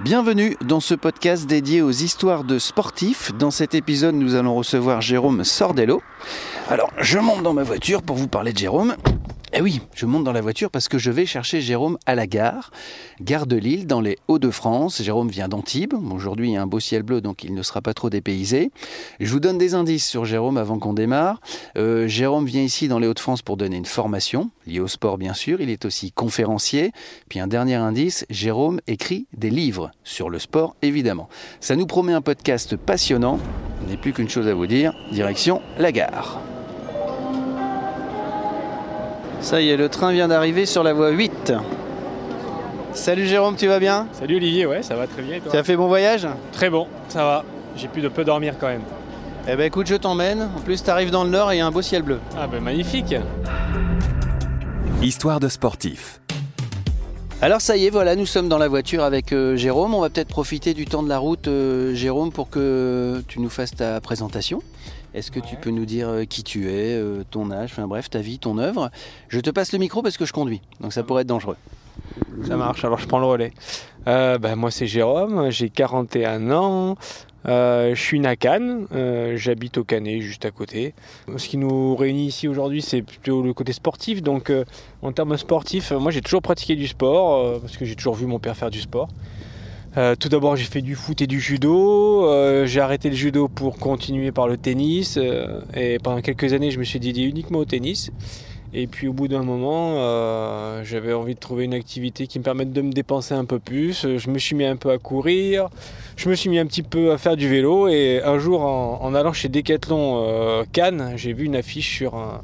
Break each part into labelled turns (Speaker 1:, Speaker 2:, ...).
Speaker 1: Bienvenue dans ce podcast dédié aux histoires de sportifs. Dans cet épisode, nous allons recevoir Jérôme Sordello. Alors, je monte dans ma voiture pour vous parler de Jérôme. Eh oui, je monte dans la voiture parce que je vais chercher Jérôme à la gare, gare de Lille, dans les Hauts-de-France. Jérôme vient d'Antibes. Aujourd'hui, il y a un beau ciel bleu, donc il ne sera pas trop dépaysé. Je vous donne des indices sur Jérôme avant qu'on démarre. Euh, Jérôme vient ici dans les Hauts-de-France pour donner une formation, liée au sport bien sûr. Il est aussi conférencier. Puis un dernier indice, Jérôme écrit des livres sur le sport, évidemment. Ça nous promet un podcast passionnant. Il n'est plus qu'une chose à vous dire, direction la gare. Ça y est, le train vient d'arriver sur la voie 8. Salut Jérôme, tu vas bien?
Speaker 2: Salut Olivier, ouais, ça va très bien. et toi?
Speaker 1: Tu as fait bon voyage?
Speaker 2: Très bon, ça va. J'ai pu de peu dormir quand même.
Speaker 1: Eh ben écoute, je t'emmène. En plus, tu arrives dans le nord et il y a un beau ciel bleu.
Speaker 2: Ah ben magnifique.
Speaker 3: Histoire de sportif.
Speaker 1: Alors ça y est, voilà, nous sommes dans la voiture avec euh, Jérôme. On va peut-être profiter du temps de la route, euh, Jérôme, pour que tu nous fasses ta présentation. Est-ce que tu peux nous dire euh, qui tu es, euh, ton âge, enfin bref, ta vie, ton œuvre? Je te passe le micro parce que je conduis, donc ça pourrait être dangereux.
Speaker 2: Ça marche, alors je prends le relais. Euh, ben, moi c'est Jérôme, j'ai 41 ans. Euh, je suis né à Cannes, euh, j'habite au Canet juste à côté. Ce qui nous réunit ici aujourd'hui, c'est plutôt le côté sportif. Donc, euh, en termes sportifs, moi j'ai toujours pratiqué du sport euh, parce que j'ai toujours vu mon père faire du sport. Euh, tout d'abord, j'ai fait du foot et du judo. Euh, j'ai arrêté le judo pour continuer par le tennis. euh, et pendant quelques années, je me suis dédié uniquement au tennis. Et puis au bout d'un moment, j'avais envie de trouver une activité qui me permette de me dépenser un peu plus. Je me suis mis un peu à courir, je me suis mis un petit peu à faire du vélo. Et un jour, en, en allant chez Decathlon Cannes, j'ai vu une affiche sur un,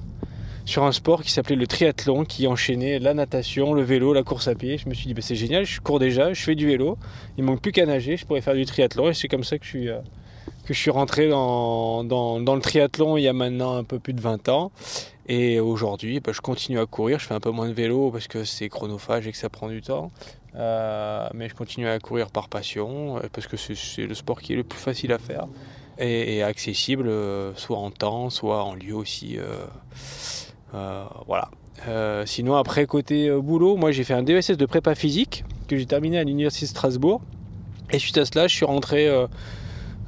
Speaker 2: sur un sport qui s'appelait le triathlon, qui enchaînait la natation, le vélo, la course à pied. Je me suis dit, bah, c'est génial, je cours déjà, je fais du vélo, il manque plus qu'à nager, je pourrais faire du triathlon. Et c'est comme ça que je suis, euh, que je suis rentré dans, dans, dans le triathlon il y a maintenant un peu plus de 20 ans. Et aujourd'hui, bah, je continue à courir. Je fais un peu moins de vélo parce que c'est chronophage et que ça prend du temps. Euh, mais je continue à courir par passion euh, parce que c'est- le sport qui est le plus facile à faire et, accessible, soit en temps, soit en lieu aussi. Voilà. Euh, sinon, après, côté euh, boulot, moi j'ai fait un DESS de prépa physique que j'ai terminé à l'Université de Strasbourg. Et suite à cela, je suis rentré euh,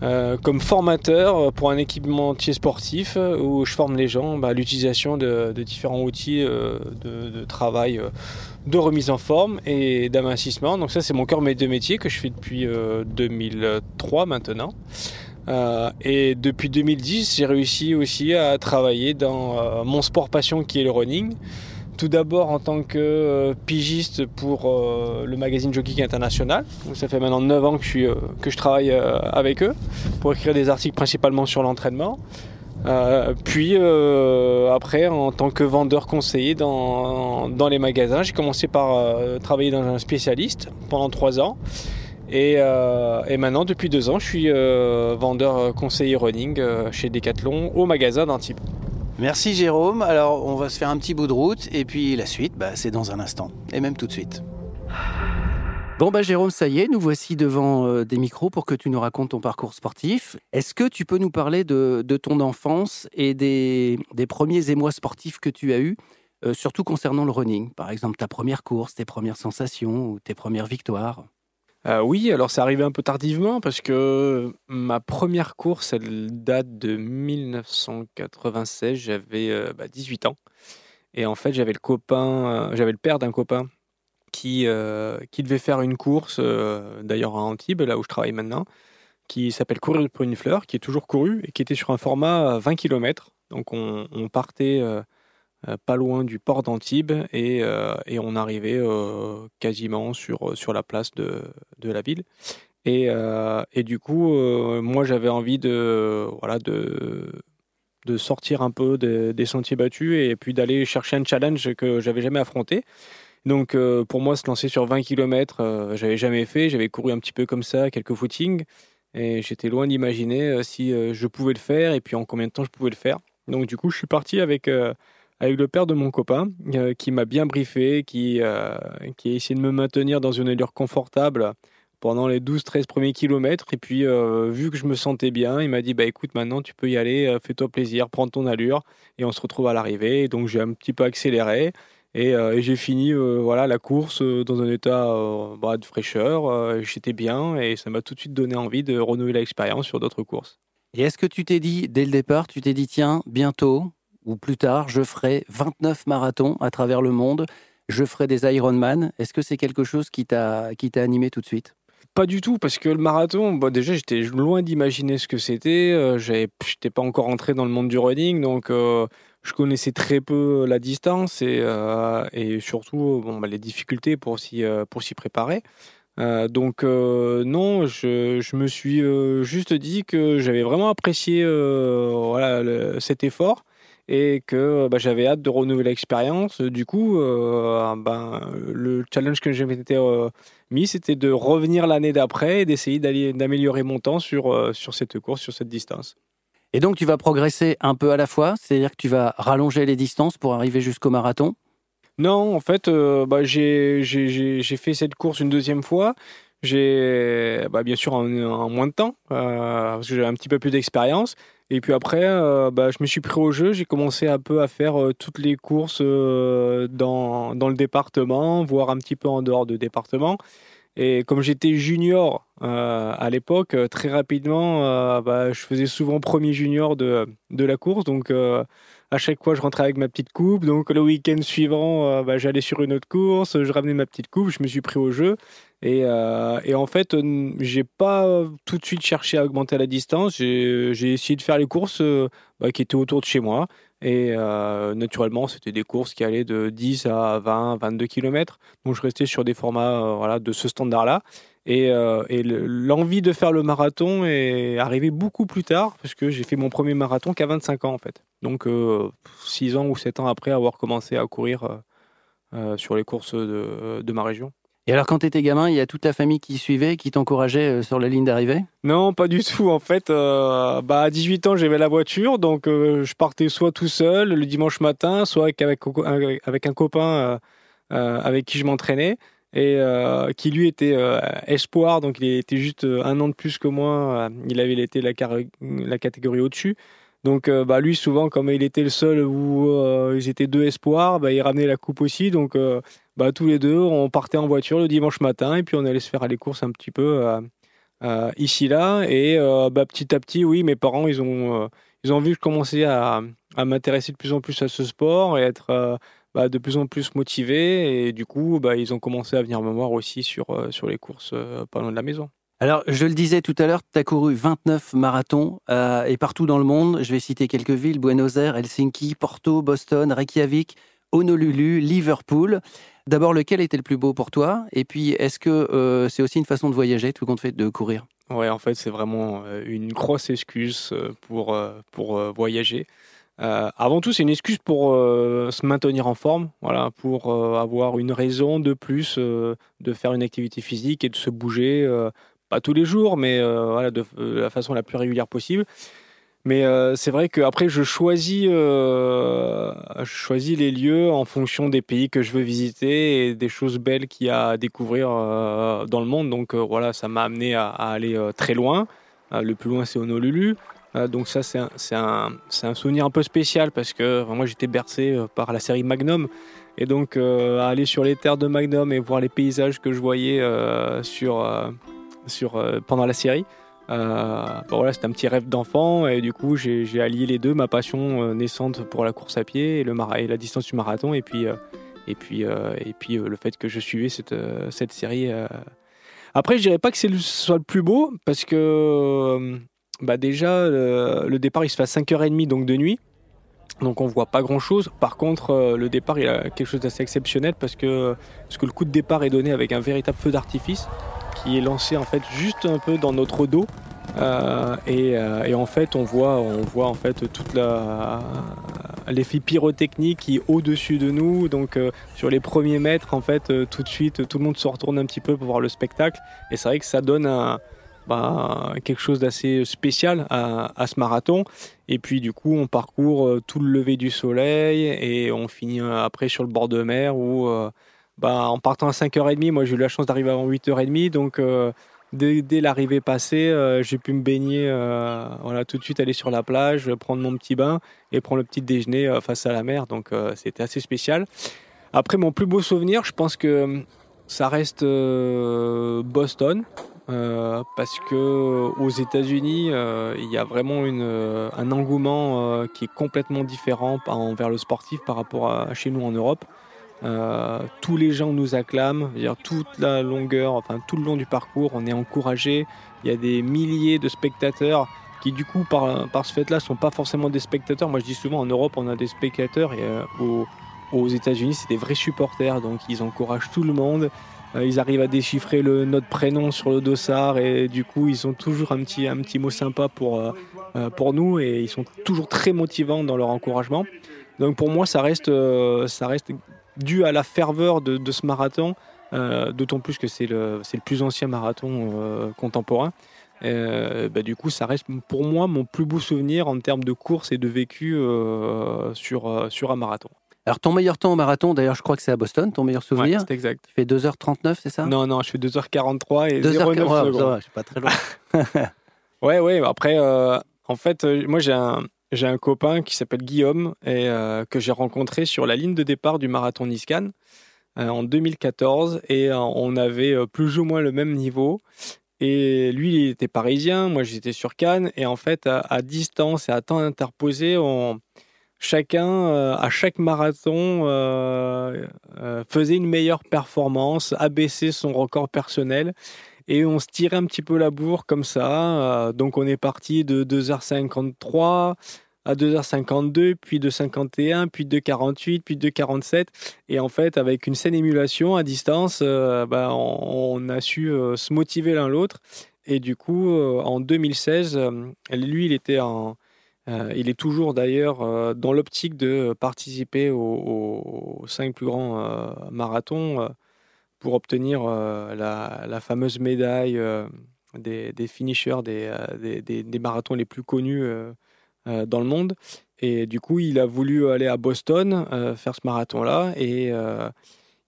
Speaker 2: euh, comme formateur pour un équipementier sportif euh, où je forme les gens bah, à l'utilisation de, différents outils euh, de, travail, euh, de remise en forme et d'amincissement. Donc ça, c'est mon cœur de métier que je fais depuis euh, 2003 maintenant. Euh, et depuis 2010, j'ai réussi aussi à travailler dans euh, mon sport passion qui est le running. Tout d'abord en tant que euh, pigiste pour le magazine Jockey International. Ça fait maintenant 9 ans que je, travaille avec eux pour écrire des articles principalement sur l'entraînement. Puis après, en tant que vendeur conseiller dans, dans les magasins, j'ai commencé par travailler dans un spécialiste pendant 3 ans. Et, euh, et maintenant, depuis 2 ans, je suis euh, vendeur euh, conseiller running euh, chez Decathlon au magasin d'Antibes.
Speaker 1: Merci Jérôme. Alors on va se faire un petit bout de route et puis la suite, bah, c'est dans un instant et même tout de suite. Bon bah Jérôme, ça y est, nous voici devant euh, des micros pour que tu nous racontes ton parcours sportif. Est-ce que tu peux nous parler de, de ton enfance et des, des premiers émois sportifs que tu as eus, euh, surtout concernant le running? Par exemple ta première course, tes premières sensations ou tes premières victoires?
Speaker 2: Euh, oui, alors c'est arrivé un peu tardivement parce que ma première course, elle date de 1996. J'avais euh, bah, 18 ans. Et en fait, j'avais le copain, euh, j'avais le père d'un copain qui, euh, qui devait faire une course, euh, d'ailleurs à Antibes, là où je travaille maintenant, qui s'appelle Courir pour une fleur, qui est toujours couru et qui était sur un format 20 km. Donc on, partait euh, euh, pas loin du port d'Antibes et, euh, et on arrivait euh, quasiment sur, sur la place de, de la ville. Et, euh, et du coup, euh, moi j'avais envie de, voilà, de, de sortir un peu des- sentiers battus et puis d'aller chercher un challenge que j'avais jamais affronté. Donc euh, pour moi, se lancer sur 20 km, euh, j'avais jamais fait. J'avais couru un petit peu comme ça, quelques footings, et j'étais loin d'imaginer euh, si euh, je pouvais le faire et puis en combien de temps je pouvais le faire. Donc du coup, je suis parti avec euh, avec le père de mon copain euh, qui m'a bien briefé, qui euh, qui a essayé de me maintenir dans une allure confortable pendant les 12-13 premiers kilomètres. Et puis, euh, vu que je me sentais bien, il m'a dit bah, écoute, maintenant tu peux y aller, fais-toi plaisir, prends ton allure, et on se retrouve à l'arrivée. Et donc, j'ai un petit peu accéléré. Et, j'ai fini voilà, la course dans un état bah, de fraîcheur. J'étais bien et ça m'a tout de suite donné envie de renouveler l'expérience sur d'autres courses.
Speaker 4: Et est-ce que tu t'es dit, dès le départ, tu t'es dit, tiens, bientôt ou plus tard, je ferai 29 marathons à travers le monde, je ferai des Ironman. Est-ce que c'est quelque chose qui t'a animé tout de suite?
Speaker 2: Pas du tout, parce que le marathon, bon, déjà, j'étais loin d'imaginer ce que c'était. Euh, je n'étais pas encore entré dans le monde du running, donc euh, je connaissais très peu la distance et, euh, et surtout bon, bah, les difficultés pour s'y préparer. donc non, je, je, me suis juste dit que j'avais vraiment apprécié voilà, cet effort et que bah, j'avais hâte de renouveler l'expérience. Du coup, euh, ben, le challenge que je m'étais euh, mis, c'était de revenir l'année d'après et d'essayer d'améliorer mon temps sur, euh, sur cette course, sur cette distance.
Speaker 4: Et donc, tu vas progresser un peu à la fois, c'est-à-dire que tu vas rallonger les distances pour arriver jusqu'au marathon?
Speaker 2: Non, en fait, bah, j'ai fait cette course une deuxième fois. J'ai, bah, bien sûr, en, en, moins de temps, parce que j'avais un petit peu plus d'expérience. Et puis après, euh, bah, je me suis pris au jeu. J'ai commencé un peu à faire euh, toutes les courses euh, dans, dans, le département, voire un petit peu en dehors de département. Et comme j'étais junior à l'époque, très rapidement, bah, je faisais souvent premier junior de, de la course. Donc à chaque fois, je rentrais avec ma petite coupe. Donc le week-end suivant, bah, j'allais sur une autre course, je ramenais ma petite coupe, je me suis pris au jeu. Et, euh, en fait, j'ai pas tout de suite cherché à augmenter la distance. J'ai essayé de faire les courses euh, bah, qui étaient autour de chez moi. Et euh, naturellement, c'était des courses qui allaient de 10 à 20, 22 km. Donc je restais sur des formats de ce standard-là. Et, et l'envie de faire le marathon est arrivée beaucoup plus tard, parce que j'ai fait mon premier marathon qu'à 25 ans en fait. Donc 6 ans ou 7 ans après avoir commencé à courir sur les courses de, de ma région.
Speaker 4: Et alors, quand tu étais gamin, il y a toute la famille qui suivait, qui t'encourageait euh, sur la ligne d'arrivée?
Speaker 2: Non, pas du tout. En fait, euh, bah, à 18 ans, j'avais la voiture, donc euh, je partais soit tout seul le dimanche matin, soit avec, avec, un copain avec qui je m'entraînais, et qui lui était espoir, donc il était juste un an de plus que moi. il avait été la, catégorie au-dessus. Donc, bah, lui, souvent, comme il était le seul où ils étaient deux espoirs, bah, il ramenait la coupe aussi. Donc, bah, tous les deux, on partait en voiture le dimanche matin et puis on allait se faire les courses un petit peu euh, euh, ici là. Et euh, petit à petit, oui, mes parents, ils ont, ils ont vu que je commençais à, à m'intéresser de plus en plus à ce sport et être bah, de plus en plus motivé. Et du coup, bah, ils ont commencé à venir me voir aussi sur, sur les courses pas loin de la maison.
Speaker 4: Alors, je le disais tout à l'heure, tu as couru 29 marathons et partout dans le monde. Je vais citer quelques villes Buenos Aires, Helsinki, Porto, Boston, Reykjavik, Honolulu, Liverpool. D'abord, lequel était le plus beau pour toi? Et puis, est-ce que euh, c'est aussi une façon de voyager, tout compte fait, de courir?
Speaker 2: Ouais, en fait, c'est vraiment euh, une grosse excuse euh, pour, pour voyager. Avant tout, c'est une excuse pour se maintenir en forme, voilà, pour avoir une raison de plus de faire une activité physique et de se bouger, pas tous les jours, mais voilà, de, la façon la plus régulière possible. Mais euh, c'est vrai qu'après, je choisis, euh, je choisis les lieux en fonction des pays que je veux visiter et des choses belles qu'il y a à découvrir euh, dans le monde. Donc voilà, ça m'a amené à, aller très loin. le plus loin, c'est Honolulu. Donc ça, c'est un, un, un, souvenir un peu spécial parce que moi, j'étais bercé par la série Magnum. Et donc, aller sur les terres de Magnum et voir les paysages que je voyais sur, sur, pendant la série, euh, voilà, c'était un petit rêve d'enfant et du coup j'ai allié les deux, ma passion euh, naissante pour la course à pied et, le et la distance du marathon et puis, euh, et puis, et puis le fait que je suivais cette, cette série. Après je dirais pas que c'est soit le plus beau parce que bah déjà le départ il se fait à 5h30 donc de nuit. Donc on voit pas grand chose. Par contre, le départ il a quelque chose d'assez exceptionnel parce que, parce que le coup de départ est donné avec un véritable feu d'artifice qui est lancé en fait juste un peu dans notre dos. Euh, euh, et, en fait, on voit, on voit en fait toute la l'effet pyrotechnique qui est au-dessus de nous. Donc euh, sur les premiers mètres, en fait, tout de suite, tout le monde se retourne un petit peu pour voir le spectacle. Et c'est vrai que ça donne un, bah, quelque chose d'assez spécial à, ce marathon. Et puis du coup, on parcourt tout le lever du soleil et on finit après sur le bord de mer où bah, en partant à 5h30, moi j'ai eu la chance d'arriver avant 8h30, donc euh, dès, l'arrivée passée, euh, j'ai pu me baigner, euh, voilà, tout de suite aller sur la plage, prendre mon petit bain et prendre le petit déjeuner face à la mer, donc c'était assez spécial. Après, mon plus beau souvenir, je pense que ça reste Boston. Parce que aux États-Unis, il y a vraiment un engouement qui est complètement différent envers le sportif par rapport à chez nous en Europe. Euh, tous les gens nous acclament, dire, toute la longueur, enfin tout le long du parcours, on est encouragé. Il y a des milliers de spectateurs qui du coup par, ce fait-là sont pas forcément des spectateurs. Moi je dis souvent en Europe on a des spectateurs et euh, aux, aux États-Unis c'est des vrais supporters, donc ils encouragent tout le monde. Euh, ils arrivent à déchiffrer le, notre prénom sur le dossard et du coup ils ont toujours un petit, un petit mot sympa pour, pour nous et ils sont toujours très motivants dans leur encouragement. Donc pour moi ça reste, ça reste dû à la ferveur de, ce marathon, euh, d'autant plus que c'est le, le, plus ancien marathon euh, contemporain. Euh, bah, du coup, ça reste pour moi mon plus beau souvenir en termes de course et de vécu sur, sur un marathon.
Speaker 4: Alors, ton meilleur temps au marathon, d'ailleurs, je crois que c'est à Boston, ton meilleur souvenir.
Speaker 2: c'est exact.
Speaker 4: Tu fais 2h39, c'est ça?
Speaker 2: Non, non, je fais 2h43 et 2h09 secondes.
Speaker 4: je suis pas très loin.
Speaker 2: ouais, ouais, après, en fait, moi, j'ai un, j'ai un copain qui s'appelle Guillaume et euh, que j'ai rencontré sur la ligne de départ du marathon Niscan euh, en 2014 et euh, on avait plus ou moins le même niveau. Et lui, il était parisien, moi j'étais sur Cannes et en fait à, distance et à temps interposé, on, chacun à chaque marathon faisait une meilleure performance, abaissait son record personnel et on se tirait un petit peu la bourre comme ça. Euh, donc on est parti de 2h53 à 2h52, puis de 51, puis de 48, puis de 47. Et en fait, avec une saine émulation à distance, euh, bah, on, a su euh, se motiver l'un l'autre. Et du coup, en 2016, lui, il était en, il est toujours d'ailleurs dans l'optique de participer aux, cinq plus grands marathons pour obtenir euh, la, fameuse médaille euh, des, finishers euh, des, des, marathons les plus connus dans le monde. Et du coup, il a voulu aller à Boston faire ce marathon-là. Et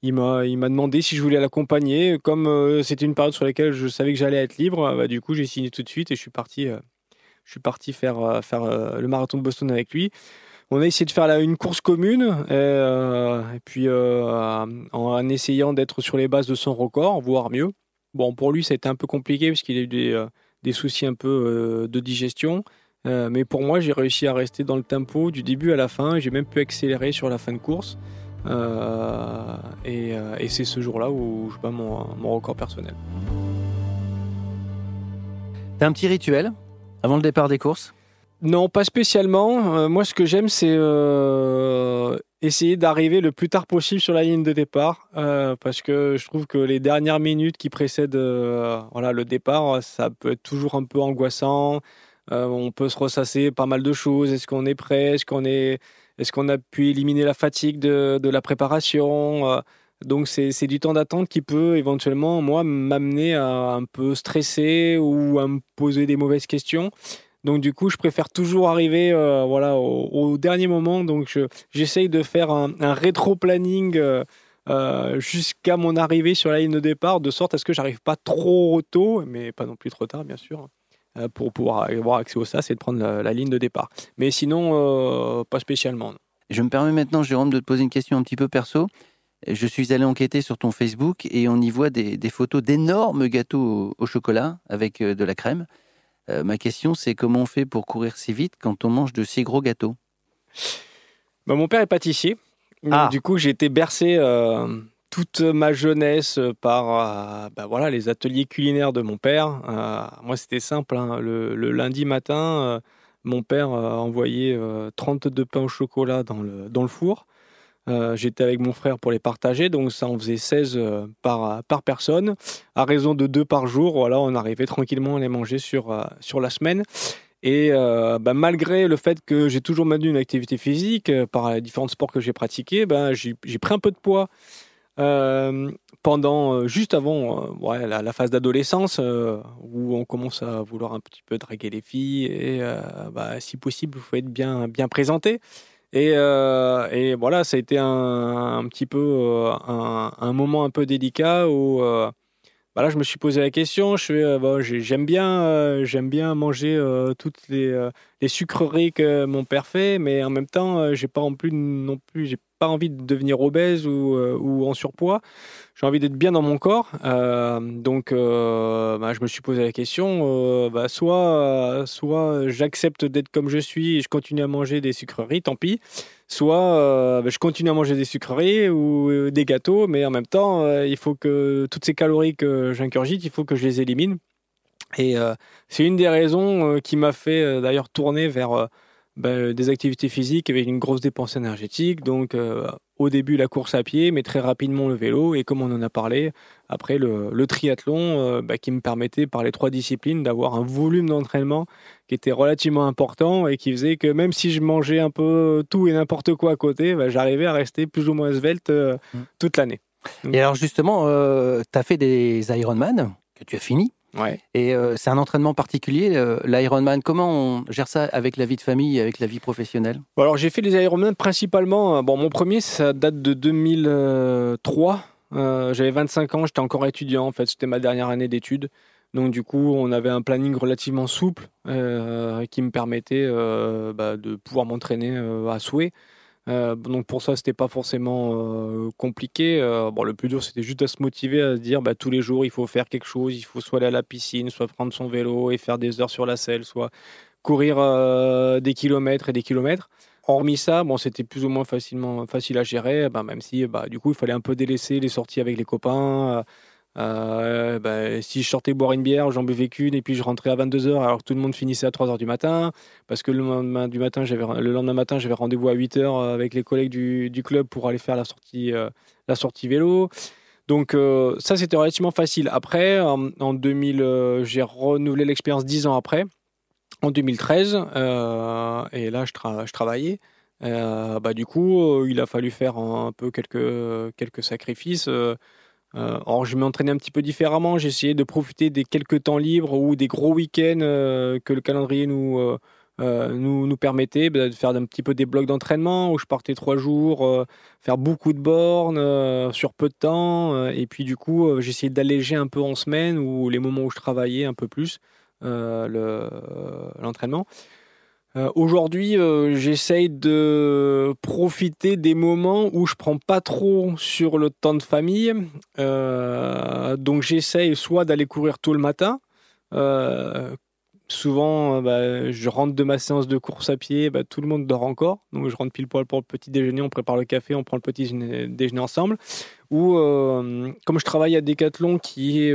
Speaker 2: il m'a, il m'a demandé si je voulais l'accompagner. Comme c'était une période sur laquelle je savais que j'allais être libre, bah, du coup, j'ai signé tout de suite et je suis parti, je suis parti faire, faire le marathon de Boston avec lui on a essayé de faire une course commune, et, euh, puis euh, en, essayant d'être sur les bases de son record, voire mieux. Bon, pour lui, ça a été un peu compliqué parce qu'il a eu des, euh, soucis un peu de digestion. mais pour moi, j'ai réussi à rester dans le tempo du début à la fin. J'ai même pu accélérer sur la fin de course. et, c'est ce jour-là où je bats mon, mon record personnel.
Speaker 4: T'as un petit rituel? Avant le départ des courses
Speaker 2: non, pas spécialement. Euh, moi, ce que j'aime, c'est euh, essayer d'arriver le plus tard possible sur la ligne de départ, euh, parce que je trouve que les dernières minutes qui précèdent voilà, le départ, ça peut être toujours un peu angoissant. on peut se ressasser pas mal de choses. Est-ce qu'on est prêt? Est-ce qu'on est, est-ce qu'on a pu éliminer la fatigue de la préparation? Donc c'est du temps d'attente qui peut éventuellement, moi, m'amener à un peu stresser ou à me poser des mauvaises questions. Donc du coup, je préfère toujours arriver euh, voilà, au, dernier moment. Donc j'essaye de faire un, rétro-planning euh, euh, jusqu'à mon arrivée sur la ligne de départ, de sorte à ce que j'arrive pas trop tôt, mais pas non plus trop tard, bien sûr, pour pouvoir avoir accès au SAS et de prendre la, ligne de départ. Mais sinon, pas spécialement.
Speaker 4: Je me permets maintenant, Jérôme, de te poser une question un petit peu perso. Je suis allé enquêter sur ton Facebook et on y voit des, photos d'énormes gâteaux au, chocolat avec de la crème. Euh, ma question, c'est comment on fait pour courir si vite quand on mange de si gros gâteaux?
Speaker 2: Bah, Mon père est pâtissier. Ah. Du coup, j'ai été bercé euh, toute ma jeunesse par euh, bah, voilà, les ateliers culinaires de mon père. moi, c'était simple. Hein. Le, lundi matin, mon père envoyait 32 pains au chocolat dans le, dans le four. Euh, j'étais avec mon frère pour les partager, donc ça en faisait 16 euh, par, par personne. À raison de deux par jour, voilà, on arrivait tranquillement à les manger sur, euh, sur la semaine. Et bah, malgré le fait que j'ai toujours maintenu une activité physique par les différents sports que j'ai pratiqués, bah, j'ai pris un peu de poids pendant juste avant la, phase d'adolescence où on commence à vouloir un petit peu draguer les filles et bah, si possible, il faut être bien, bien présenté. Et, euh, et, voilà, ça a été un, petit peu euh, un, moment un peu délicat où euh, bah là, je me suis posé la question. Je fais, bon, j'aime bien, j'aime bien manger toutes les, des sucreries que mon père fait, mais en même temps, j'ai pas en plus non plus, j'ai pas envie de devenir obèse ou, ou en surpoids. J'ai envie d'être bien dans mon corps. donc, bah, je me suis posé la question bah, soit, soit j'accepte d'être comme je suis et je continue à manger des sucreries, tant pis soit euh, bah, je continue à manger des sucreries ou euh, des gâteaux, mais en même temps, euh, il faut que toutes ces calories que j'ingurgite, il faut que je les élimine. Et c'est une des raisons qui m'a fait d'ailleurs tourner vers bah, des activités physiques avec une grosse dépense énergétique. Donc au début la course à pied, mais très rapidement le vélo. Et comme on en a parlé, après le, triathlon bah, qui me permettait par les trois disciplines d'avoir un volume d'entraînement qui était relativement important et qui faisait que même si je mangeais un peu tout et n'importe quoi à côté, bah, j'arrivais à rester plus ou moins svelte euh, mm. toute l'année.
Speaker 1: Et alors justement, euh, tu as fait des Ironman que tu as fini.
Speaker 2: Ouais.
Speaker 1: Et euh, c'est un entraînement particulier, l'Ironman. Comment on gère ça avec la vie de famille, avec la vie professionnelle?
Speaker 2: Alors j'ai fait les Ironman principalement. Bon, mon premier, ça date de 2003. J'avais 25 ans, j'étais encore étudiant. En fait, c'était ma dernière année d'études. Donc du coup, on avait un planning relativement souple euh, qui me permettait euh, bah, de pouvoir m'entraîner euh, à souhait. Donc pour ça, c'était pas forcément compliqué. bon, le plus dur, c'était juste à se motiver, à se dire bah, tous les jours, il faut faire quelque chose. Il faut soit aller à la piscine, soit prendre son vélo et faire des heures sur la selle, soit courir des kilomètres et des kilomètres. Hormis ça, bon, c'était plus ou moins facilement facile à gérer, bah, même si bah, du coup, il fallait un peu délaisser les sorties avec les copains. Euh, bah, si je sortais boire une bière, j'en buvais qu'une et puis je rentrais à 22h alors que tout le monde finissait à 3h du matin parce que le lendemain, du matin, le lendemain matin, j'avais rendez-vous à 8h avec les collègues du, club pour aller faire la sortie, euh, la sortie vélo. Donc euh, ça, c'était relativement facile. Après, en, 2000, j'ai renouvelé l'expérience 10 ans après, en 2013, et là, je, je travaillais. bah, du coup, il a fallu faire un, peu quelques, quelques sacrifices. Euh, alors, je m'entraînais un petit peu différemment. J'essayais de profiter des quelques temps libres ou des gros week-ends euh, que le calendrier nous, euh, nous, permettait bah, de faire un petit peu des blocs d'entraînement où je partais trois jours, faire beaucoup de bornes sur peu de temps. et puis, du coup, j'essayais d'alléger un peu en semaine ou les moments où je travaillais un peu plus l'entraînement. Euh, aujourd'hui, euh, j'essaye de profiter des moments où je prends pas trop sur le temps de famille. Euh, donc j'essaye soit d'aller courir tôt le matin. souvent, bah, je rentre de ma séance de course à pied, bah, tout le monde dort encore. Donc je rentre pile poil pour le petit déjeuner, on prépare le café, on prend le petit déjeuner ensemble. Ou comme je travaille à Decathlon qui est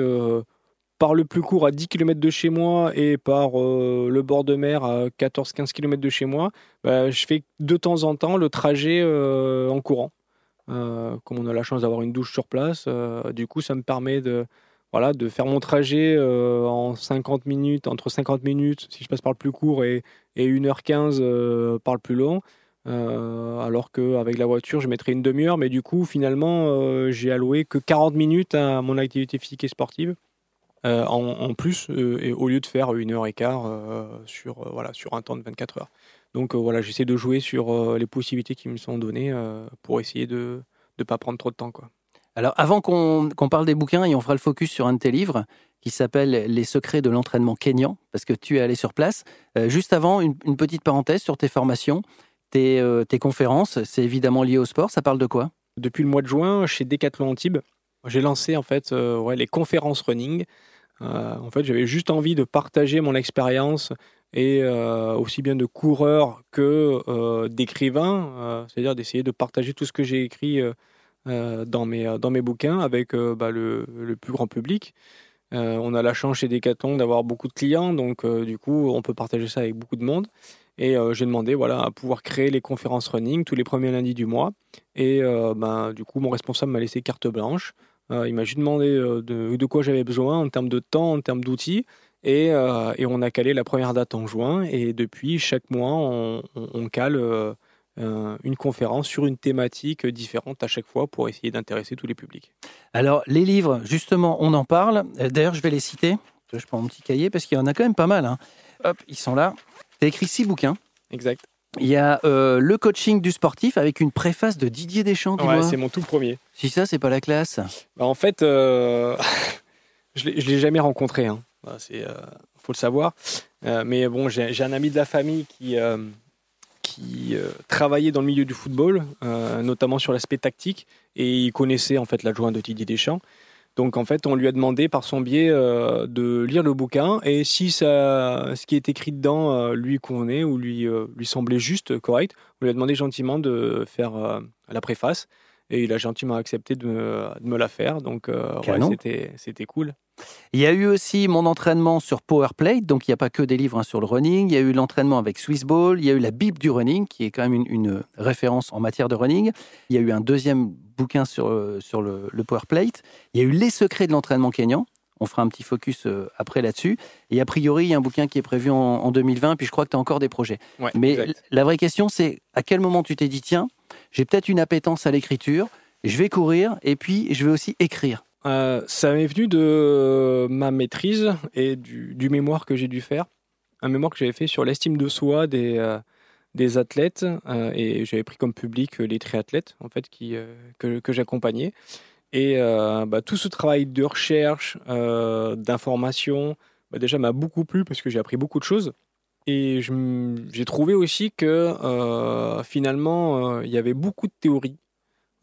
Speaker 2: par le plus court à 10 km de chez moi et par euh, le bord de mer à 14-15 km de chez moi, bah, je fais de temps en temps le trajet euh, en courant. Euh, comme on a la chance d'avoir une douche sur place, du coup ça me permet de, voilà, de faire mon trajet en 50 minutes, entre 50 minutes si je passe par le plus court et, et 1h15 par le plus long. alors qu'avec la voiture, je mettrais une demi-heure, mais du coup, finalement, j'ai alloué que 40 minutes à mon activité physique et sportive. Euh, en, plus, euh, et au lieu de faire une heure et quart euh, sur, voilà, sur un temps de 24 heures. Donc voilà, j'essaie de jouer sur les possibilités qui me sont données pour essayer de ne pas prendre trop de temps. Quoi.
Speaker 1: Alors avant qu'on parle des bouquins, et on fera le focus sur un de tes livres qui s'appelle Les secrets de l'entraînement kényan, parce que tu es allé sur place. juste avant, une, petite parenthèse sur tes formations, tes, tes conférences, c'est évidemment lié au sport, ça parle de quoi?
Speaker 2: Depuis le mois de juin, chez Decathlon Antibes, j'ai lancé en fait ouais, les conférences running. Euh, en fait, j'avais juste envie de partager mon expérience et euh, aussi bien de coureur que euh, d'écrivain, c'est-à-dire d'essayer de partager tout ce que j'ai écrit dans, mes, dans mes bouquins avec bah, le, plus grand public. on a la chance chez Decathlon d'avoir beaucoup de clients, donc du coup, on peut partager ça avec beaucoup de monde. Et j'ai demandé voilà, à pouvoir créer les conférences running tous les premiers lundis du mois. Et ben, du coup, mon responsable m'a laissé carte blanche. Euh, il m'a juste demandé euh, de, quoi j'avais besoin en termes de temps, en termes d'outils. Et, euh, et, on a calé la première date en juin. Et depuis, chaque mois, on, cale une conférence sur une thématique différente à chaque fois pour essayer d'intéresser tous les publics.
Speaker 1: Alors, les livres, justement, on en parle. D'ailleurs, je vais les citer. Je prends mon petit cahier parce qu'il y en a quand même pas mal. Hein. Hop, ils sont là. Tu as écrit six bouquins.
Speaker 2: Exact.
Speaker 1: Il y a euh, le coaching du sportif avec une préface de Didier Deschamps.
Speaker 2: Ouais, c'est mon tout premier.
Speaker 1: Si ça, c'est pas la classe.
Speaker 2: Bah, en fait, euh, je ne l'ai jamais rencontré. Hein. c'est faut le savoir. mais bon, j'ai un ami de la famille qui qui travaillait dans le milieu du football, notamment sur l'aspect tactique, et il connaissait en fait l'adjoint de Didier Deschamps. Donc en fait, on lui a demandé par son biais euh, de lire le bouquin et si ça, ce qui est écrit dedans euh, lui convenait ou lui, euh, lui semblait juste, correct, on lui a demandé gentiment de faire la préface et il a gentiment accepté de me, la faire. Donc ouais, c'était cool.
Speaker 1: Il y a eu aussi mon entraînement sur PowerPlate, donc il n'y a pas que des livres hein, sur le running. Il y a eu l'entraînement avec Swissball, il y a eu la Bible du running, qui est quand même une, référence en matière de running. Il y a eu un deuxième bouquin sur, euh, sur le, le PowerPlate. Il y a eu Les secrets de l'entraînement kényan. On fera un petit focus euh, après là-dessus. Et a priori, il y a un bouquin qui est prévu en, 2020, puis je crois que tu as encore des projets. Mais la vraie question, c'est à quel moment tu t'es dit, tiens, j'ai peut-être une appétence à l'écriture, je vais courir, et puis je vais aussi écrire.
Speaker 2: Euh, ça m'est venu de ma maîtrise et du, mémoire que j'ai dû faire. Un mémoire que j'avais fait sur l'estime de soi des, euh, athlètes. Euh, et j'avais pris comme public les triathlètes en fait, qui, que, que j'accompagnais. Et bah, tout ce travail de recherche, d'information, bah, déjà m'a beaucoup plu parce que j'ai appris beaucoup de choses. Et j'ai trouvé aussi que finalement, il y avait beaucoup de théories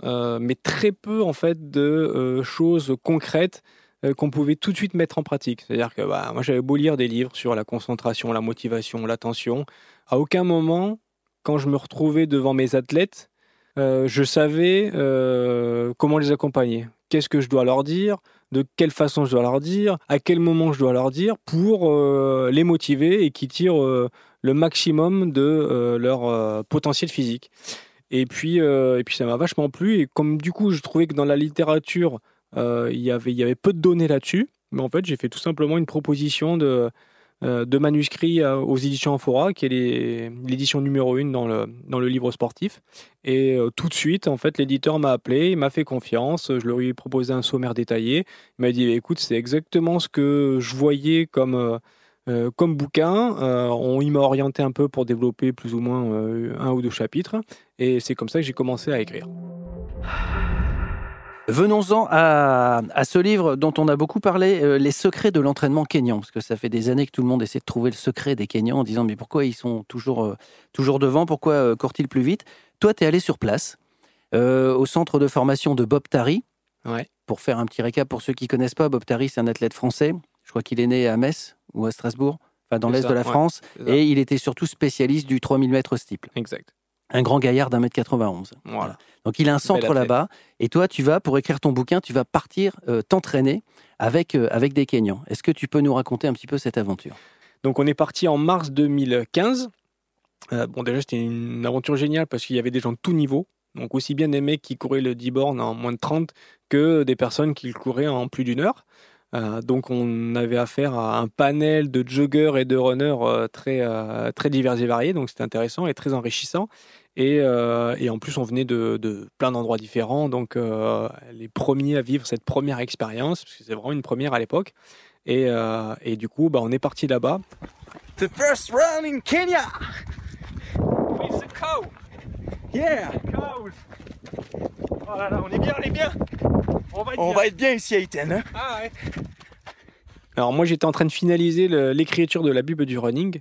Speaker 2: euh, mais très peu en fait de euh, choses concrètes euh, qu'on pouvait tout de suite mettre en pratique. C'est-à-dire que bah, moi j'avais beau lire des livres sur la concentration, la motivation, l'attention, à aucun moment, quand je me retrouvais devant mes athlètes, je savais comment les accompagner. Qu'est-ce que je dois leur dire? De quelle façon je dois leur dire À quel moment je dois leur dire pour les motiver et qu'ils tirent le maximum de leur potentiel physique. Et puis, euh, et puis ça m'a vachement plu. Et comme du coup, je trouvais que dans la littérature, euh, il, y avait, il y avait peu de données là-dessus, mais en fait, j'ai fait tout simplement une proposition de, euh, de manuscrit aux éditions Amphora, qui est l'édition numéro une dans le, dans le livre sportif. Et tout de suite, en fait, l'éditeur m'a appelé, il m'a fait confiance, je leur ai proposé un sommaire détaillé. Il m'a dit, écoute, c'est exactement ce que je voyais comme euh, comme bouquin, euh, on, il m'a orienté un peu pour développer plus ou moins euh, un ou deux chapitres, et c'est comme ça que j'ai commencé à écrire.
Speaker 1: Venons-en à, ce livre dont on a beaucoup parlé, Les secrets de l'entraînement kényan, parce que ça fait des années que tout le monde essaie de trouver le secret des Kenyans en disant mais pourquoi ils sont toujours, toujours devant, pourquoi courent-ils plus vite? Toi, tu es allé sur place, au centre de formation de Bob Tari.
Speaker 2: Ouais.
Speaker 1: Pour faire un petit récap pour ceux qui connaissent pas, Bob Tari, c'est un athlète français. Je crois qu'il est né à Metz, ou à Strasbourg, enfin dans l'est de la France, et il était surtout spécialiste du 3000 mètres steeple.
Speaker 2: Exact.
Speaker 1: Un grand gaillard d'un mètre 91.
Speaker 2: Voilà.
Speaker 1: Donc il a un centre là-bas, et toi tu vas, pour écrire ton bouquin, tu vas partir euh, t'entraîner avec, euh, avec des Kenyans. Est-ce que tu peux nous raconter un petit peu cette aventure?
Speaker 2: Donc on est parti en mars 2015. Euh, bon déjà c'était une aventure géniale parce qu'il y avait des gens de tout niveau. Donc aussi bien des mecs qui couraient le 10 bornes en moins de 30 que des personnes qui le couraient en plus d'une heure. Euh, donc on avait affaire à un panel de joggers et de runners euh, très, euh, très divers et variés, donc c'était intéressant et très enrichissant. Et, en plus, on venait de, plein d'endroits différents, donc les premiers à vivre cette première expérience, parce que c'est vraiment une première à l'époque. Et, du coup, bah, on est parti là-bas.
Speaker 5: The first run in Kenya. Yeah.
Speaker 2: Oh là là, on est bien, on est bien.
Speaker 5: On va être, bien. ici à Iten. Hein.
Speaker 2: ah ouais. Alors moi j'étais en train de finaliser l'écriture de la Bible du running.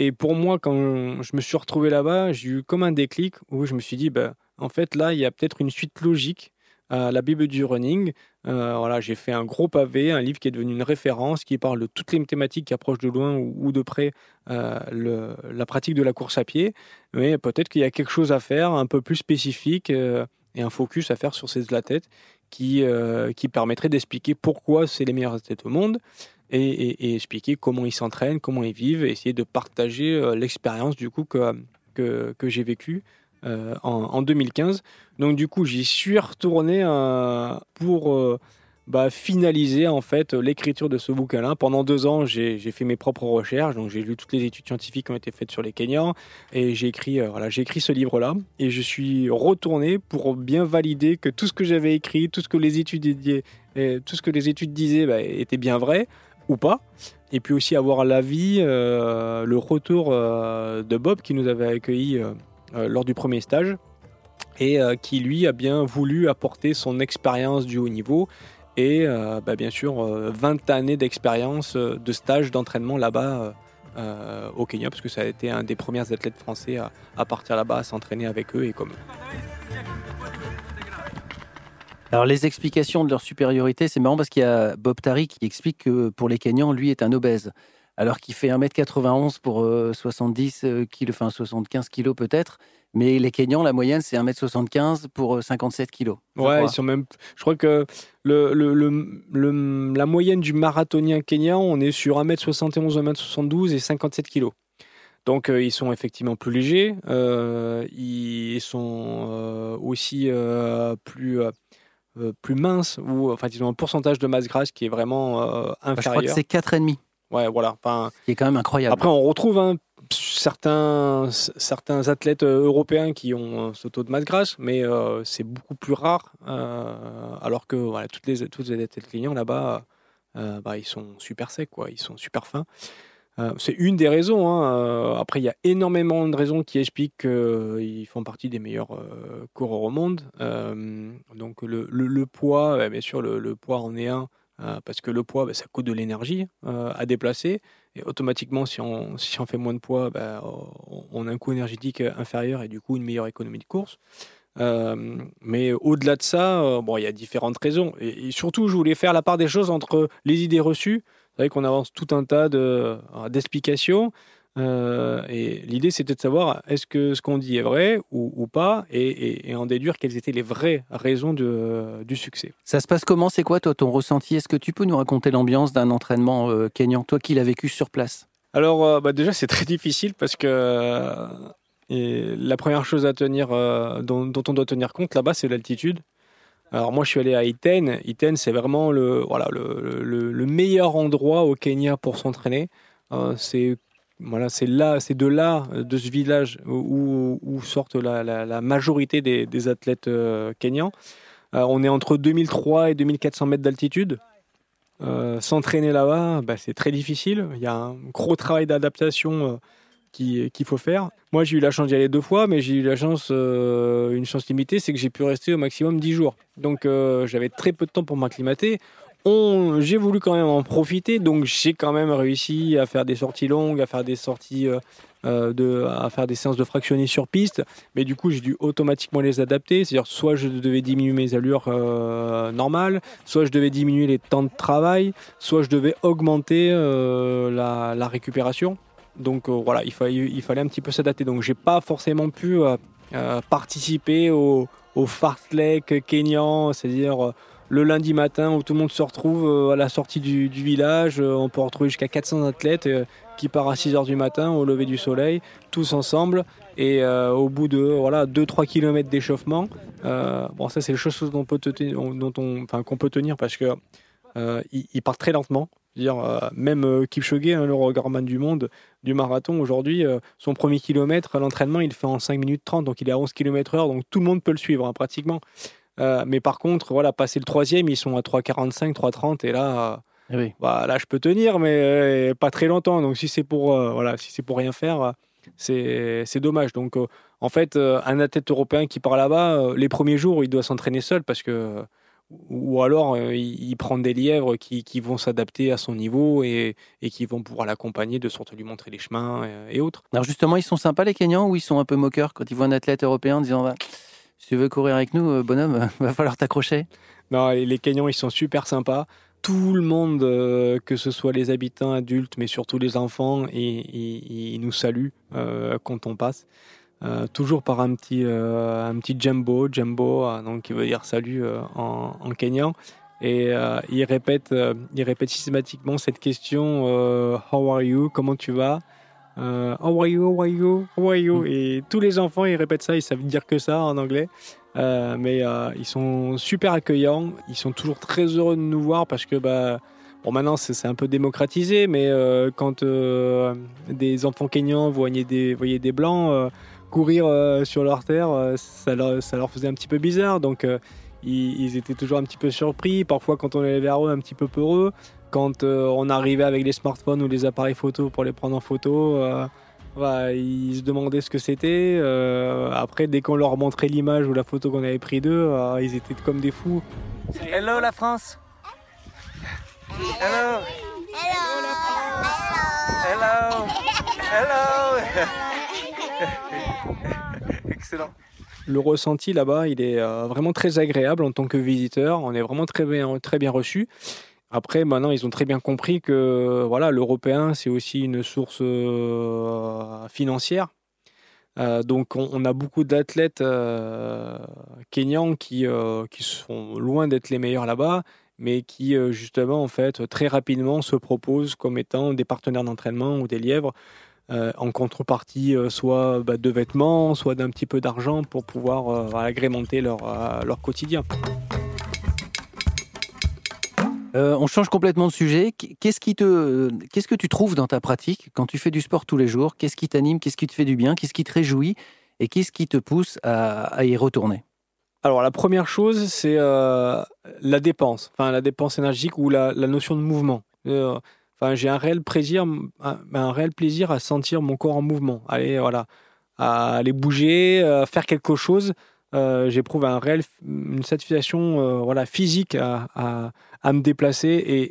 Speaker 2: Et pour moi, quand je me suis retrouvé là-bas, j'ai eu comme un déclic où je me suis dit, bah, en fait là, il y a peut-être une suite logique à la Bible du running. Euh, voilà, j'ai fait un gros pavé, un livre qui est devenu une référence, qui parle de toutes les thématiques qui approchent de loin ou, de près euh, la pratique de la course à pied. Mais peut-être qu'il y a quelque chose à faire un peu plus spécifique euh, et un focus à faire sur ces athlètes qui, qui permettrait d'expliquer pourquoi c'est les meilleurs athlètes au monde et, expliquer comment ils s'entraînent, comment ils vivent, et essayer de partager euh, l'expérience du coup que, que, j'ai vécue euh, en, en, 2015. Donc du coup, j'y suis retourné pour bah, finaliser en fait l'écriture de ce bouquin-là. Pendant deux ans, j'ai fait mes propres recherches, donc j'ai lu toutes les études scientifiques qui ont été faites sur les Kenyans et j'ai écrit, euh, voilà, écrit ce livre-là et je suis retourné pour bien valider que tout ce que j'avais écrit, tout ce que les études disaient, tout ce que les études disaient bah, était bien vrai ou pas. Et puis aussi avoir l'avis, euh, le retour euh, de Bob qui nous avait accueillis lors du premier stage et qui lui a bien voulu apporter son expérience du haut niveau et euh, bah, bien sûr euh, 20 années d'expérience euh, de stage d'entraînement là-bas euh, euh, au Kenya, parce que ça a été un des premiers athlètes français à, à partir là-bas, à s'entraîner avec eux et comme eux.
Speaker 1: Alors les explications de leur supériorité, c'est marrant parce qu'il y a Bob Tari qui explique que pour les Kenyans, lui est un obèse. Alors qu'il fait 1m91 pour euh, 70 kg, enfin 75 kg peut-être. Mais les Kenyans, la moyenne, c'est 1m75 pour euh, 57 kg.
Speaker 2: Ouais, ils sont même. Je crois que le, le- le- le- la moyenne du marathonien kenyan, on est sur 1m71, 1m72 et 57 kg. Donc euh, ils sont effectivement plus légers. euh, ils sont euh, aussi euh, plus, euh, plus minces ou enfin ils ont un pourcentage de masse grasse qui est vraiment euh,
Speaker 1: Enfin, je crois que
Speaker 2: inférieur.
Speaker 1: c'est 4,5,
Speaker 2: ouais, voilà. Enfin,
Speaker 1: qui est quand même incroyable.
Speaker 2: après, on retrouve hein, certains, certains athlètes euh, européens qui ont euh, ce taux de masse grasse, mais euh, c'est beaucoup plus rare. alors que voilà, toutes les, toutes les athlètes clients là-bas, bah, ils sont super secs, quoi, ils sont super fins. Euh, c'est une des raisons. hein, euh, Après, il y a énormément de raisons qui expliquent qu'ils font partie des meilleurs euh, coureurs au monde. Euh, donc, le, poids, ouais, bien sûr, le, poids en est un, euh, parce que le poids, bah, ça coûte de l'énergie euh, à déplacer. Et automatiquement, si on, fait moins de poids, bah, on- a un coût énergétique inférieur et du coup une meilleure économie de course. Euh, mais au-delà de ça, euh, il y a différentes raisons. Et surtout, je voulais faire la part des choses entre les idées reçues. C'est vrai qu'on avance tout un tas de- euh, d'explications. Euh, et l'idée, c'était de savoir est-ce que ce qu'on dit est vrai ou, ou pas, et, et- et en déduire quelles étaient les vraies raisons de- du succès.
Speaker 1: Ça se passe comment? C'est quoi, toi, ton ressenti? Est-ce que tu peux nous raconter l'ambiance d'un entraînement euh, kenyan, toi qui l'as vécu sur place?
Speaker 2: Alors, euh, bah, déjà, c'est très difficile parce que euh, et la première chose à tenir, euh, dont, dont on doit tenir compte là-bas, c'est l'altitude. Alors, moi, je suis allé à Iten. Iten, c'est vraiment le, voilà, le, le- le meilleur endroit au Kenya pour s'entraîner. Euh, c'est voilà, c'est là, c'est de là, de ce village, où, sortent la, majorité des, athlètes euh, kenyans. Euh, on est entre 2003 et 2400 mètres d'altitude. Euh, S'entraîner là-bas, bah, c'est très difficile. Il y a un gros travail d'adaptation qui- qu'il faut faire. Moi, j'ai eu la chance d'y aller deux fois, mais j'ai eu la chance, euh, une chance limitée, c'est que j'ai pu rester au maximum 10 jours. Donc, euh, j'avais très peu de temps pour m'acclimater. J'ai voulu quand même en profiter, donc j'ai quand même réussi à faire des sorties longues, à faire des sorties, euh, à faire des séances de fractionnés sur piste. Mais du coup, j'ai dû automatiquement les adapter. C'est-à-dire, soit je devais diminuer mes allures normales, soit je devais diminuer les temps de travail, soit je devais augmenter la récupération. Donc euh, voilà, il fallait, un petit peu s'adapter. Donc j'ai pas forcément pu euh, euh, participer au, au fartlek kenyan, c'est-à-dire le lundi matin où tout le monde se retrouve à la sortie du, village. On peut retrouver jusqu'à 400 athlètes qui partent à 6 heures du matin au lever du soleil, tous ensemble. Et au bout de voilà 2-3 km d'échauffement, bon ça c'est les choses dont on peut, te tenir- peut tenir parce que partent très lentement. Dire, euh, même euh, Kipchoge, hein, le recordman du monde du marathon aujourd'hui, euh, son premier kilomètre à l'entraînement, il le fait en 5 minutes 30, donc il est à 11 km heure, donc tout le monde peut le suivre hein, pratiquement. Mais par contre, voilà, passer le troisième, ils sont à 3,45, 3,30, et là, euh,
Speaker 1: Eh oui.
Speaker 2: bah, là, je peux tenir, mais pas très longtemps. Donc si c'est pour, voilà, si c'est pour rien faire, c'est c'est dommage. Donc en fait, un athlète européen qui part là-bas, les premiers jours, il doit s'entraîner seul parce que ou alors euh, il, prend des lièvres qui, qui vont s'adapter à son niveau et, et qui vont pouvoir l'accompagner de sorte à lui montrer les chemins euh, et autres.
Speaker 1: Alors justement, ils sont sympas les Kenyans ou ils sont un peu moqueurs quand ils voient un athlète européen en disant bah, si tu veux courir avec nous, euh, bonhomme, va falloir t'accrocher.
Speaker 2: Non, les Kenyans, ils sont super sympas. Tout le monde, euh, que ce soit les habitants adultes, mais surtout les enfants, et- ils nous saluent euh, quand on passe. Euh, toujours par un petit, euh, un petit jumbo, jumbo, euh, donc qui veut dire salut euh, en, en kenyan. Et ils répètent, euh, ils répètent systématiquement cette question How are you? Comment tu vas? How are you? How are you? How are you? Et tous les enfants, ils répètent ça. Ils savent dire que ça en anglais. Mais ils sont super accueillants. Ils sont toujours très heureux de nous voir parce que bah, bon maintenant c'est c'est un peu démocratisé, mais euh, quand euh, des enfants kenyans voyaient des, voyaient des blancs euh, courir euh, sur leur terre, euh, ça, leur, ça leur faisait un petit peu bizarre. Donc euh, ils, ils étaient toujours un petit peu surpris. Parfois quand on allait vers eux, un petit peu peureux. Quand euh, on arrivait avec les smartphones ou les appareils photo pour les prendre en photo. euh, voilà, ils se demandaient ce que c'était. Euh, après, dès qu'on leur montrait l'image ou la photo qu'on avait pris d'eux, euh, ils étaient comme des fous.
Speaker 5: Hello la France? Hello?
Speaker 6: Hello?
Speaker 5: Hello? Excellent.
Speaker 2: Le ressenti là-bas, il est euh, vraiment très agréable en tant que visiteur. On est vraiment très bien, très bien reçu. Après, maintenant, ils ont très bien compris que voilà, l'européen, c'est aussi une source euh, financière. Euh, donc, on, a beaucoup d'athlètes euh, kenyans qui, qui sont loin d'être les meilleurs là-bas, mais qui, justement, en fait, très rapidement se proposent comme étant des partenaires d'entraînement ou des lièvres euh, en contrepartie euh, soit bah, de vêtements, soit d'un petit peu d'argent pour pouvoir euh, agrémenter leur, leur quotidien.
Speaker 1: On change complètement de sujet. Qu'est-ce qui te, qu'est-ce que tu trouves dans ta pratique quand tu fais du sport tous les jours? Qu'est-ce qui t'anime? Qu'est-ce qui te fait du bien? Qu'est-ce qui te réjouit? Et qu'est-ce qui te pousse à, à y retourner?
Speaker 2: Alors la première chose, c'est euh, la dépense, enfin la dépense énergique ou la, la notion de mouvement. Euh, Enfin, j'ai un réel plaisir, un, réel plaisir à sentir mon corps en mouvement. Aller, voilà, à aller bouger, à faire quelque chose. Euh, J'éprouve un réel, une satisfaction, euh, voilà, physique à, à, me déplacer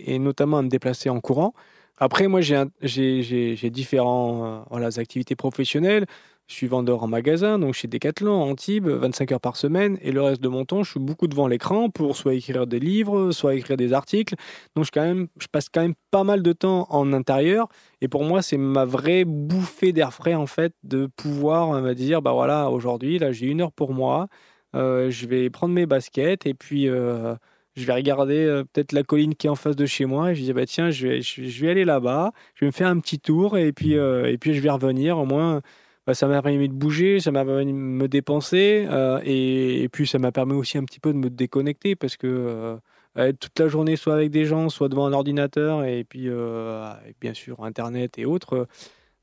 Speaker 2: et, notamment à me déplacer en courant. Après, moi, j'ai différents, euh, voilà, activités professionnelles. Je suis vendeur en magasin, donc chez Decathlon, Antibes, 25 heures par semaine. Et le reste de mon temps, je suis beaucoup devant l'écran pour soit écrire des livres, soit écrire des articles. Donc je, passe quand même pas mal de temps en intérieur. Et pour moi, c'est ma vraie bouffée d'air frais, en fait, de pouvoir me dire, bah voilà, aujourd'hui, là, j'ai une heure pour moi. Euh, je vais prendre mes baskets et puis... Euh, je vais regarder euh, peut-être la colline qui est en face de chez moi et je dis bah tiens je vais, je, vais aller là-bas je vais me faire un petit tour et puis euh, et puis je vais revenir au moins bah, ça m'a permis de bouger, ça m'a permis de me dépenser, euh, et, puis ça m'a permis aussi un petit peu de me déconnecter parce que euh, être toute la journée soit avec des gens, soit devant un ordinateur, et puis euh, bien sûr Internet et autres,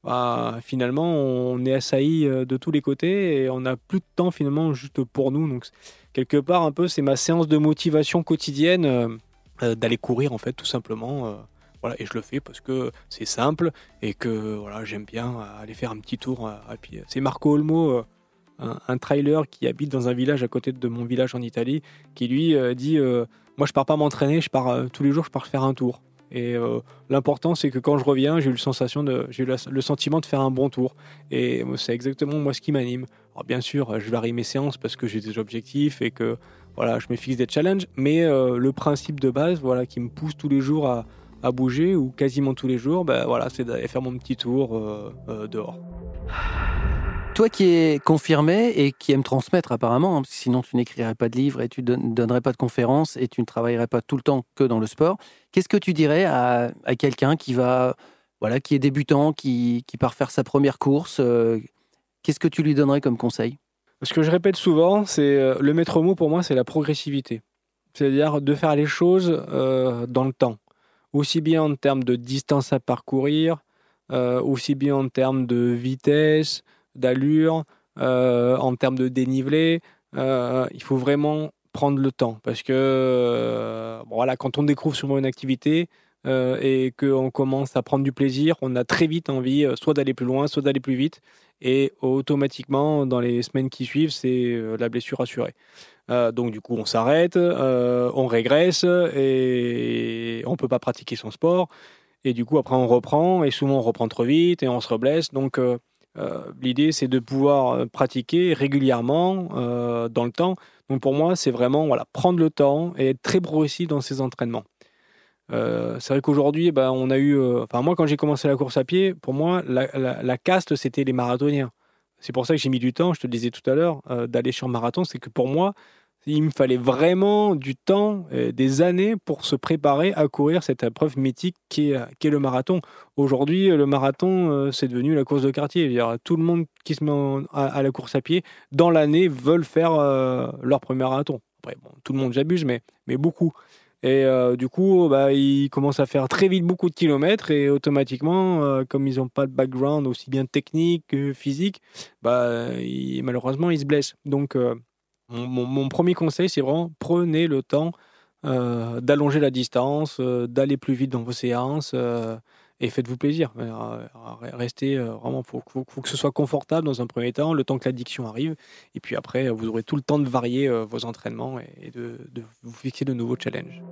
Speaker 2: bah, finalement on est assailli de tous les côtés et on n'a plus de temps finalement juste pour nous. Donc quelque part un peu c'est ma séance de motivation quotidienne d'aller courir en fait tout simplement. Et je le fais parce que c'est simple et que voilà, j'aime bien aller faire un petit tour. C'est Marco Olmo, un, un, trailer qui habite dans un village à côté de mon village en Italie, qui lui euh, dit euh, Moi, je pars pas m'entraîner, je pars euh, tous les jours, je pars faire un tour. Et l'important, c'est que quand je reviens, j'ai eu, le, sensation de, j'ai le sentiment de faire un bon tour. Et c'est exactement moi ce qui m'anime. Alors, bien sûr, je varie mes séances parce que j'ai des objectifs et que voilà, je me fixe des challenges, mais le principe de base voilà, qui me pousse tous les jours à à bouger ou quasiment tous les jours, ben voilà, c'est d'aller faire mon petit tour euh, euh, dehors.
Speaker 1: Toi qui es confirmé et qui aime transmettre apparemment, hein, sinon tu n'écrirais pas de livres et tu ne donnerais pas de conférences et tu ne travaillerais pas tout le temps que dans le sport, qu'est-ce que tu dirais à, à quelqu'un qui va, voilà, qui est débutant, qui, qui part faire sa première course euh, Qu'est-ce que tu lui donnerais comme conseil?
Speaker 2: Ce que je répète souvent, c'est le maître mot pour moi, c'est la progressivité. C'est-à-dire de faire les choses euh, dans le temps aussi bien en termes de distance à parcourir, euh, aussi bien en termes de vitesse, d'allure, euh, en termes de dénivelé. Euh, il faut vraiment prendre le temps parce que voilà, quand on découvre souvent une activité et qu'on commence à prendre du plaisir, on a très vite envie soit d'aller plus loin, soit d'aller plus vite. Et automatiquement, dans les semaines qui suivent, c'est la blessure assurée. Euh, donc du coup, on s'arrête, euh, on régresse et on peut pas pratiquer son sport. Et du coup, après, on reprend et souvent on reprend trop vite et on se reblesse. Donc euh, l'idée, c'est de pouvoir pratiquer régulièrement dans le temps. Donc pour moi, c'est vraiment voilà, prendre le temps et être très progressif dans ses entraînements. C'est vrai qu'aujourd'hui, ben, on a eu. Enfin, moi, quand j'ai commencé la course à pied, pour moi, la, caste, c'était les marathoniens. C'est pour ça que j'ai mis du temps, je te le disais tout à l'heure, d'aller sur marathon. C'est que pour moi, il me fallait vraiment du temps, des années pour se préparer à courir cette épreuve mythique qui est, le marathon. Aujourd'hui, le marathon, c'est devenu la course de quartier. Dire, tout le monde qui se met à, la course à pied, dans l'année, veulent faire leur premier marathon. Après, tout le monde, j'abuse, mais, beaucoup. Et euh, du coup, bah, ils commencent à faire très vite beaucoup de kilomètres et automatiquement, euh, comme ils n'ont pas de background aussi bien technique que physique, bah, malheureusement, ils se blessent. Donc, euh, mon, premier conseil, c'est vraiment prenez le temps d'allonger la distance, d'aller plus vite dans vos séances et faites-vous plaisir. Restez vraiment, il faut, faut, que ce soit confortable dans un premier temps, le temps que l'addiction arrive. Et puis après, vous aurez tout le temps de varier vos entraînements et de, vous fixer de nouveaux challenges.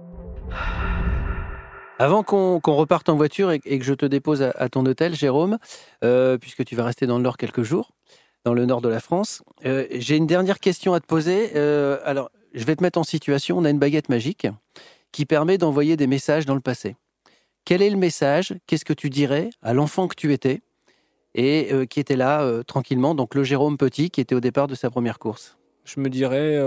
Speaker 1: Avant qu'on reparte en voiture et, que je te dépose à, à ton hôtel, Jérôme, euh, puisque tu vas rester dans le Nord quelques jours, dans le Nord de la France, euh, j'ai une dernière question à te poser. Euh, alors, je vais te mettre en situation. On a une baguette magique qui permet d'envoyer des messages dans le passé. Quel est le message? Qu'est-ce que tu dirais à l'enfant que tu étais? Et euh, qui était là tranquillement, donc le Jérôme Petit qui était au départ de sa première course.
Speaker 2: Je me dirais,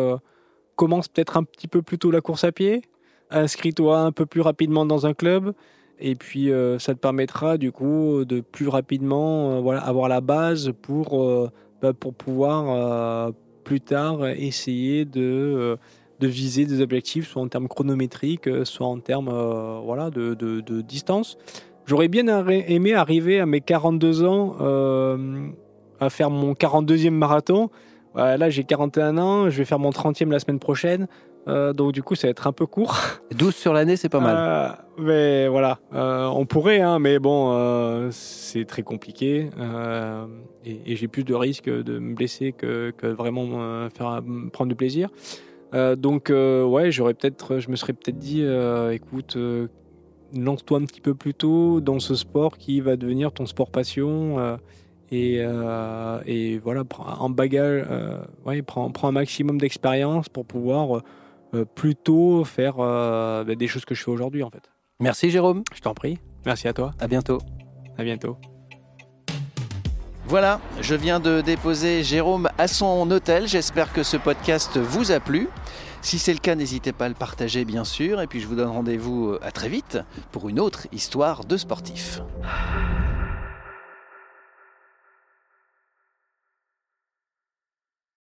Speaker 2: commence peut-être un petit peu plus tôt la course à pied, inscris-toi un peu plus rapidement dans un club, et puis ça te permettra du coup de plus rapidement avoir la base pour, bah, pour pouvoir euh, plus tard essayer de, euh, de viser des objectifs, soit en termes chronométriques, euh, soit en termes voilà, de, distance. J'aurais bien aimé arriver à mes 42 ans à faire mon 42e marathon. Là, j'ai 41 ans, je vais faire mon 30e la semaine prochaine. Euh, donc, du coup, ça va être un peu court.
Speaker 1: 12 sur l'année, c'est pas mal.
Speaker 2: Euh, mais voilà, euh, on pourrait, hein, mais bon, c'est très compliqué. et et j'ai plus de risques de me blesser que, que vraiment faire, prendre du plaisir. Donc, ouais, j'aurais peut-être, je me serais peut-être dit, écoute, lance-toi un petit peu plus tôt dans ce sport qui va devenir ton sport passion. et, et voilà, prends un bagage, ouais, prends, prends un maximum d'expérience pour pouvoir euh, plus tôt faire euh, bah, des choses que je fais aujourd'hui en fait.
Speaker 1: Merci Jérôme,
Speaker 2: Je t'en prie. Merci à toi.
Speaker 1: à bientôt.
Speaker 2: À bientôt.
Speaker 4: Voilà, je viens de déposer Jérôme à son hôtel. J'espère que ce podcast vous a plu. Si c'est le cas, n'hésitez pas à le partager, bien sûr. Et puis, je vous donne rendez-vous à très vite pour une autre histoire de sportif.